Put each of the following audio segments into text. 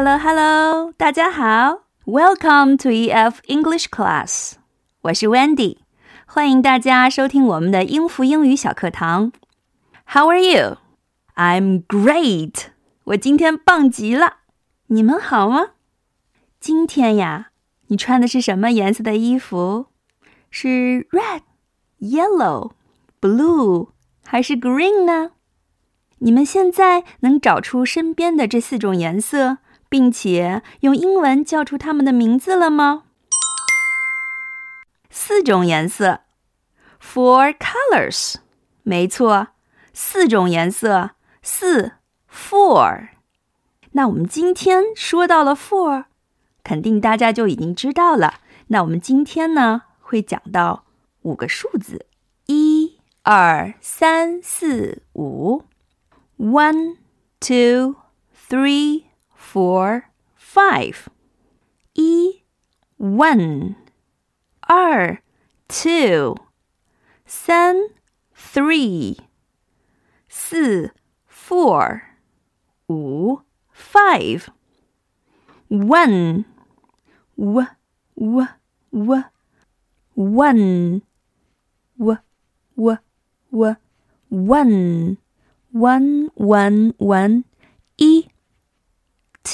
Hello, Hello，大家好，Welcome to EF English Class。我是 Wendy，欢迎大家收听我们的英孚英语小课堂。How are you? I'm great。我今天棒极了。你们好吗？今天呀，你穿的是什么颜色的衣服？是 red、yellow、blue 还是 green 呢？你们现在能找出身边的这四种颜色？并且用英文叫出它们的名字了吗？四种颜色，four colors，没错，四种颜色，四，four。那我们今天说到了 four，肯定大家就已经知道了。那我们今天呢，会讲到五个数字，一、二、三、四、五，one、two、three。four, five. 一 one, 二 two, 三 three, 四 four, 五 five. One, w w w, one, w w w, one, one one one, 一。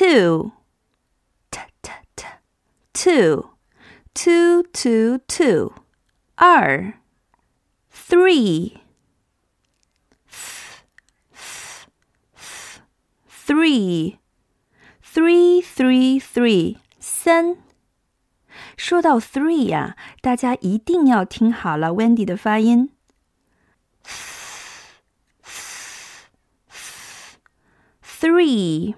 two, t t t, two, two two two, 二 three, th th th, three, three three three, 三。说到 three 呀，大家一定要听好了 Wendy 的发音。three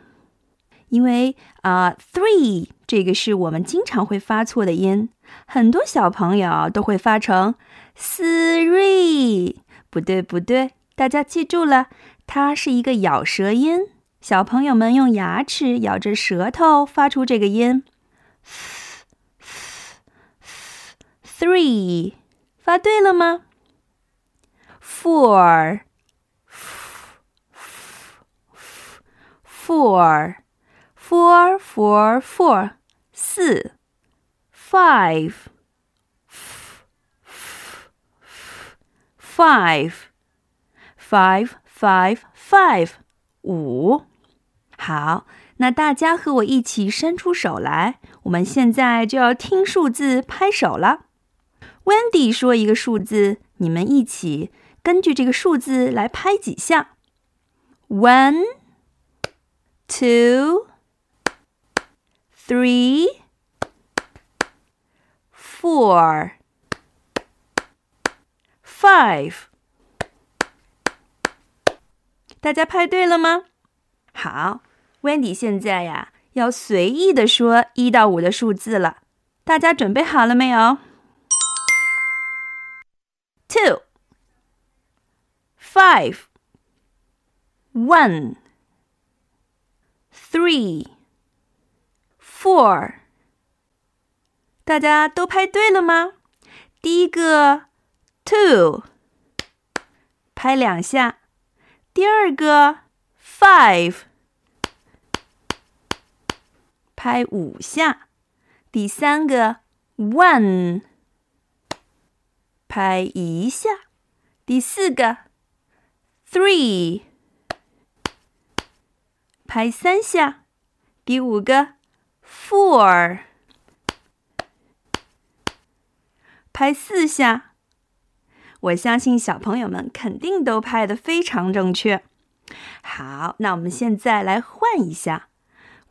因为啊，three 这个是我们经常会发错的音，很多小朋友都会发成 three，不对不对，大家记住了，它是一个咬舌音，小朋友们用牙齿咬着舌头发出这个音，three，发对了吗？four，four。four four four 四 five five five five five 五。好，那大家和我一起伸出手来，我们现在就要听数字拍手了。Wendy 说一个数字，你们一起根据这个数字来拍几下。One, two. three, four, five。大家拍对了吗？好，Wendy 现在呀要随意的说一到五的数字了，大家准备好了没有？Two, five, one, three. Four，大家都拍对了吗？第一个 two，拍两下；第二个 five，拍五下；第三个 one，拍一下；第四个 three，拍三下；第五个。Four，拍四下。我相信小朋友们肯定都拍的非常正确。好，那我们现在来换一下。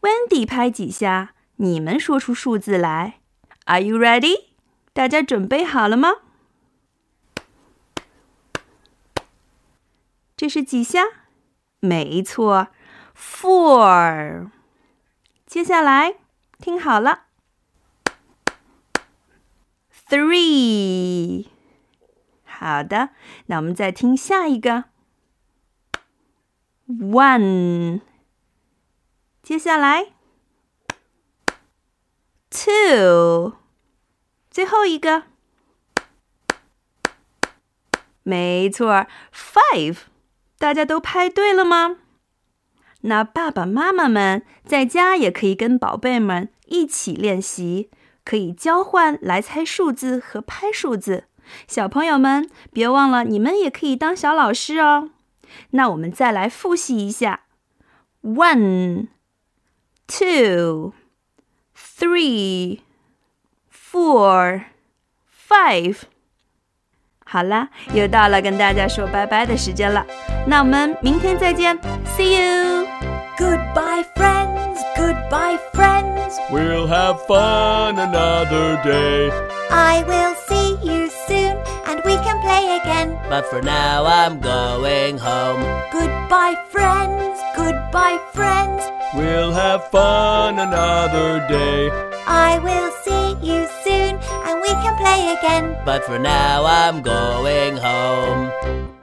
Wendy 拍几下，你们说出数字来。Are you ready？大家准备好了吗？这是几下？没错，Four。接下来。听好了，three，好的，那我们再听下一个，one，接下来，two，最后一个，没错，five，大家都拍对了吗？那爸爸妈妈们在家也可以跟宝贝们一起练习，可以交换来猜数字和拍数字。小朋友们，别忘了你们也可以当小老师哦。那我们再来复习一下：one, two, three, four, five。好啦，又到了跟大家说拜拜的时间了。那我们明天再见，See you。Goodbye, friends. Goodbye, friends. We'll have fun another day. I will see you soon and we can play again. But for now, I'm going home. Goodbye, friends. Goodbye, friends. We'll have fun another day. I will see you soon and we can play again. But for now, I'm going home.